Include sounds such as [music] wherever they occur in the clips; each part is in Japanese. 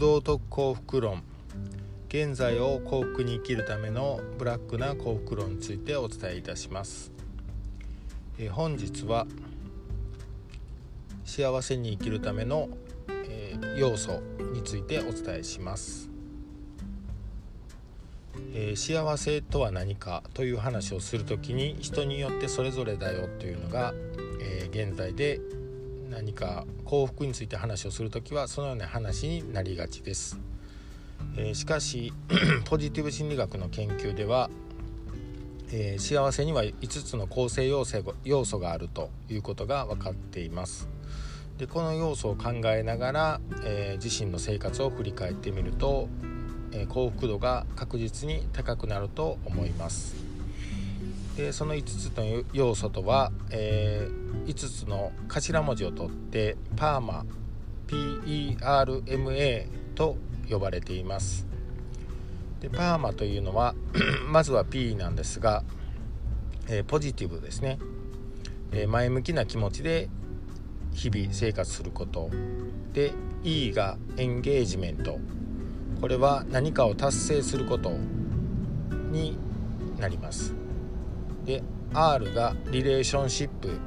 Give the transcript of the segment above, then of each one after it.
道徳幸福論。現在を幸福に生きるためのブラックな幸福論についてお伝えいたします、え、本日は幸せに生きるための、えー、要素についてお伝えします、えー、幸せとは何かという話をする時に人によってそれぞれだよというのが、え現在で何か幸福について話をする時はそのような話になりがちです。えー、しかし [clears throat] ポジティブ心理学の研究では、えー、幸せには5つの構成要素要素があるということが分かっています。でこの要素を考えながら、えー、自身の生活を振り返ってみると、え幸福度が確実に高くなると思います。でその5つの要素とは、えー、5つの頭文字を取ってパーマ PERMA と呼ばれています。でパーマというのは [clears throat] まずは P なんですが、えー、ポジティブですね、えー、前向きな気持ちで日々生活すること。で E がエンゲージメント。これは何かを達成することになります。で R がリレーションシップ、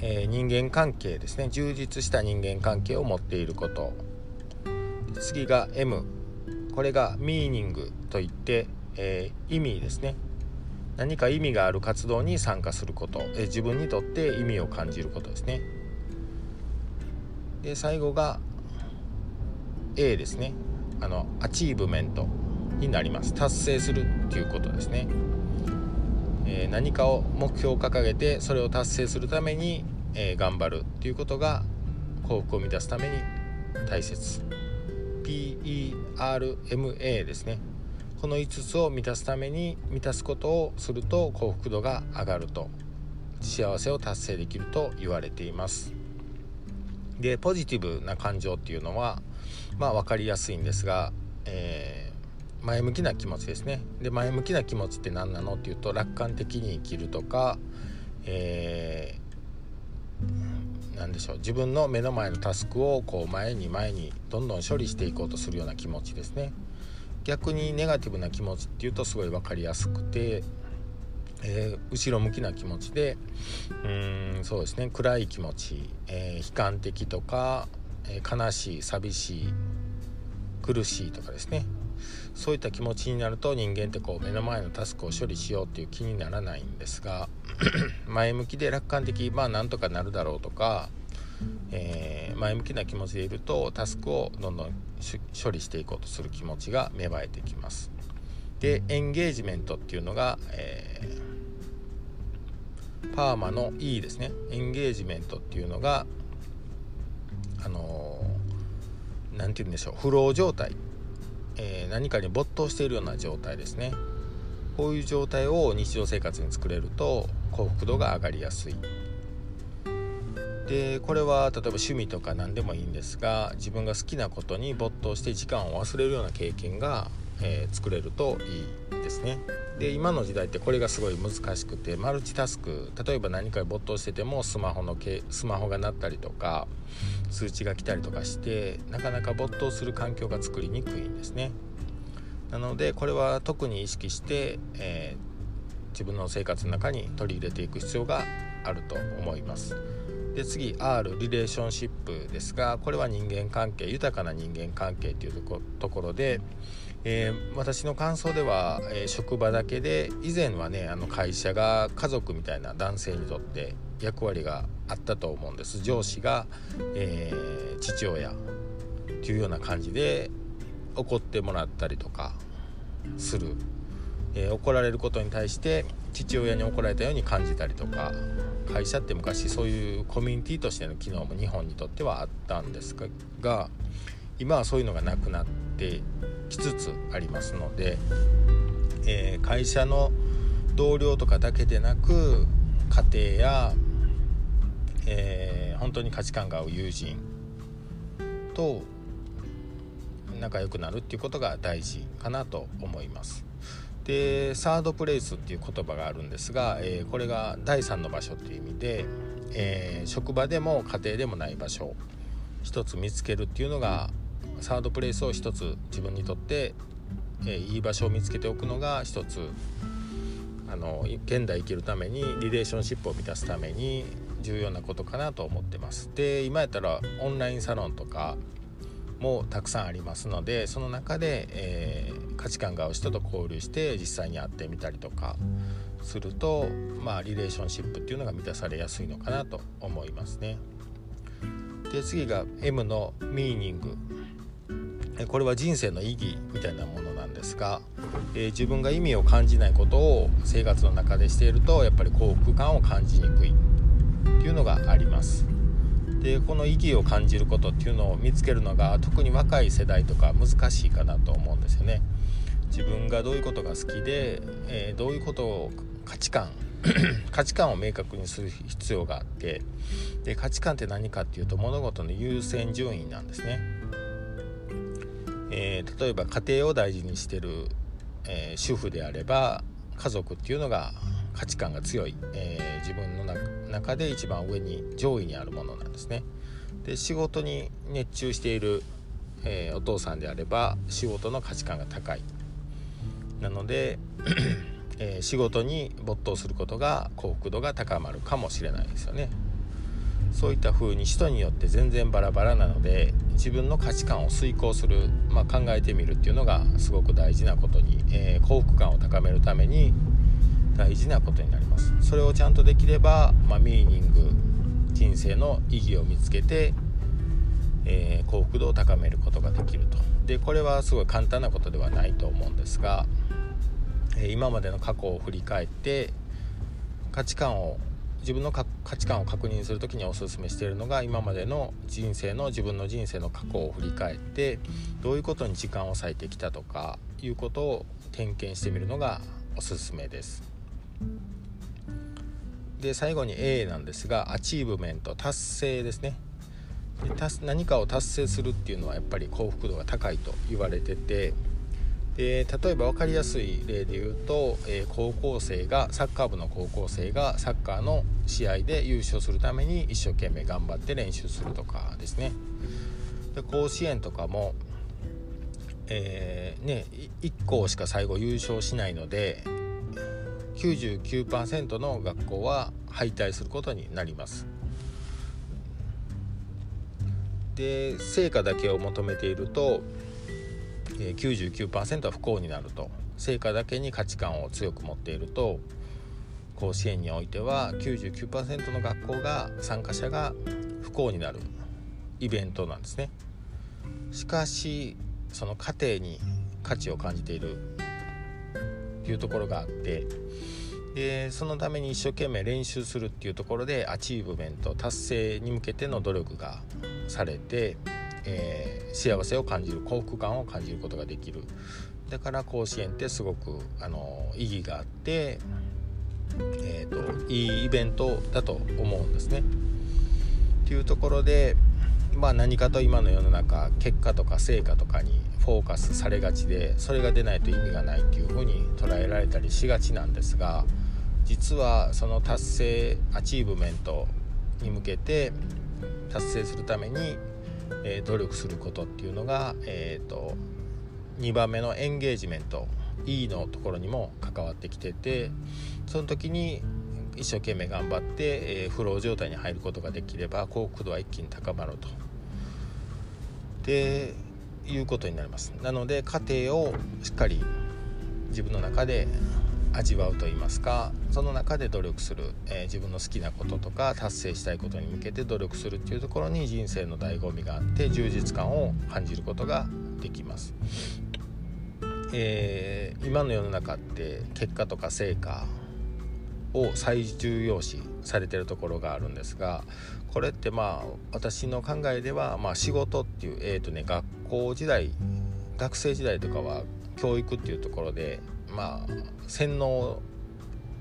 えー、人間関係ですね。充実した人間関係を持っていること。次が M これがミーニングといって、えー、意味ですね。何か意味がある活動に参加すること、えー、自分にとって意味を感じることですね。で最後が A ですね。あの achievement になります。達成するっていうことですね、え、何かを目標を掲げてそれを達成するために、え頑張るっていうことが幸福を満たすために大切。PERMA ですね。この5つを満たすために満たすことをすると幸福度が上がると。幸せを達成できると言われています。でポジティブな感情っていうのはまあ分かりやすいんですが、えー、前向きな気持ちですね。で前向きな気持ちって何なの？っていうと楽観的に生きるとか、えー何でしょう。自分の目の前のタスクをこう前に前にどんどん処理していこうとするような気持ちですね。逆にネガティブな気持ちっていうとすごい分かりやすくて、えー、後ろ向きな気持ちでうーんそうですね。暗い気持ち、えー、悲観的とか、えー、悲しい寂しい苦しいとかですね。そういった気持ちになると人間ってこう目の前のタスクを処理しようっていう気にならないんですが前向きで楽観的まあなんとかなるだろうとか、えー、前向きな気持ちでいるとタスクをどんどん処理していこうとする気持ちが芽生えてきます。でエンゲージメントっていうのが、えー、パーマの E ですね。エンゲージメントっていうのがあの何、ー、て言うんでしょう。フロー状態。えー、何かに没頭しているような状態ですねこういう状態を日常生活に作れると幸福度が上がりやすいでこれは例えば趣味とか何でもいいんですが自分が好きなことに没頭して時間を忘れるような経験が、えー、作れるといいですね。で今の時代ってこれがすごい難しくてマルチタスク例えば何かに没頭しててもスマホのスマホが鳴ったりとか通知が来たりとかしてなかなか没頭する環境が作りにくいんですね。なのでこれは特に意識して、えー、自分の生活の中に取り入れていく必要があると思います。で次 R リレーションシップですがこれは人間関係豊かな人間関係というところでえー、私の感想では、えー、職場だけで以前はねあの会社が家族みたいな男性にとって役割があったと思うんです。上司が、えー、父親というような感じで怒ってもらったりとかする、え怒られることに対して父親に怒られたように感じたりとか会社って昔そういうコミュニティとしての機能も日本にとってはあったんですが今はそういうのがなくなってきつつありますので、えー、会社の同僚とかだけでなく家庭や、えー、本当に価値観が合う友人と仲良くなるっていうことが大事かなと思います。でサードプレイスっていう言葉があるんですが、えー、これが第3の場所っていう意味で、えー、職場でも家庭でもない場所一つ見つけるっていうのがサードプレイスを一つ自分にとって、えいい場所を見つけておくのが一つあの現代生きるためにリレーションシップを満たすために重要なことかなと思ってます。で今やったらオンラインサロンとかもたくさんありますのでその中で、えー、価値観が合う人と交流して実際に会ってみたりとかすると、まあ、リレーションシップっていうのが満たされやすいのかなと思いますね。で次が M のミーニングこれは人生の意義みたいなものなんですが、えー、自分が意味を感じないことを生活の中でしているとやっぱり幸福感を感じにくいっていうのがあります。でこの意義を感じることっていうのを見つけるのが特に若い世代とか難しいかなと思うんですよね。自分がどういうことが好きで、えー、どういうことを価値観 [clears throat] 価値観を明確にする必要があってで価値観って何かっていうと物事の優先順位なんですね。えー、例えば家庭を大事にしてる、えー、主婦であれば家族っていうのが価値観が強い、えー、自分の中で一番上に上位にあるものなんですね。で仕事に熱中している、え、お父さんであれば仕事の価値観が高い。なので、え、仕事に没頭することが幸福度が高まるかもしれないですよね。そういった風に人によって全然バラバラなので自分の価値観を遂行する、まあ、考えてみるっていうのがすごく大事なことに、えー、幸福感を高めるために大事なことになります。それをちゃんとできれば、まあ、ミーニング人生の意義を見つけて、えー、幸福度を高めることができると。でこれはすごい簡単なことではないと思うんですが、えー、今までの過去を振り返って価値観を自分の価値観を確認する時におすすめしているのが今までの人生の自分の人生の過去を振り返ってどういうことに時間を割いてきたとかいうことを点検してみるのがおすすめです。で最後に A なんですが achievement 達成ですねで何かを達成するっていうのはやっぱり幸福度が高いと言われててで例えば分かりやすい例で言うと、えー、高校生がサッカー部の高校生がサッカーの試合で優勝するために一生懸命頑張って練習するとかですね。で甲子園とかも、えー、ね1校しか最後優勝しないので99%の学校は敗退することになります。で成果だけを求めていると99%は不幸になると成果だけに価値観を強く持っていると甲子園においては99%の学校が参加者が不幸になるイベントなんですね。しかしその過程に価値を感じているいうところがあってでそのために一生懸命練習するっていうところで achievement 達成に向けての努力がされて、えー、幸せを感じる幸福感を感じることができるだから甲子園ってすごくあの意義があって、えーと、いいイベントだと思うんですね。っていうところで、まあ、何かと今の世の中結果とか成果とかにフォーカスされがちでそれが出ないと意味がないっていうふうに捉えられたりしがちなんですが実はその達成 achievement に向けて達成するために、え、努力することっていうのが、えーと、2番目のエンゲージメント E のところにも関わってきててその時に一生懸命頑張って、えー、フロー状態に入ることができれば幸福度は一気に高まると。でいうことになりますなので家庭をしっかり自分の中で味わうと言いますかその中で努力する、えー、自分の好きなこととか達成したいことに向けて努力するっていうところに人生の醍醐味があって充実感を感じることができます、えー、今の世の中って結果とか成果を最重要視されてるところがあるんですがこれってまあ私の考えでは、まあ、仕事っていう、えーとね、学校時代学生時代とかは教育っていうところでまあ洗脳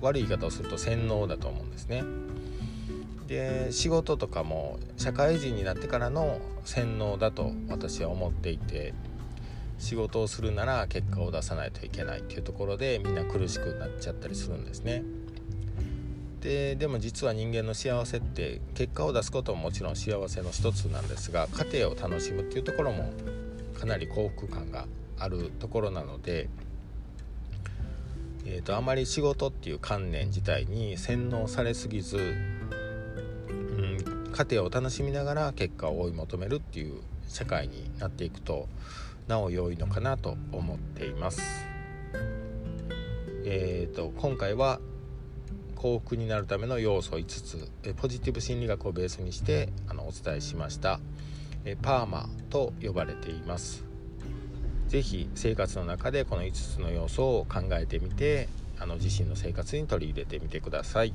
悪い言い方をすると洗脳だと思うんですね。で仕事とかも社会人になってからの洗脳だと私は思っていて仕事をするなら結果を出さないといけないっていうところでみんな苦しくなっちゃったりするんですね。ででも実は人間の幸せって結果を出すことももちろん幸せの一つなんですが家庭を楽しむっていうところもかなり幸福感があるところなので、えーと、あまり仕事っていう観念自体に洗脳されすぎず、うん、家庭を楽しみながら結果を追い求めるっていう社会になっていくとなお良いのかなと思っています。えーと、今回は幸福になるための要素5つえポジティブ心理学をベースにしてあのお伝えしましたえパーマと呼ばれています是非生活の中でこの5つの要素を考えてみてあの自身の生活に取り入れてみてください。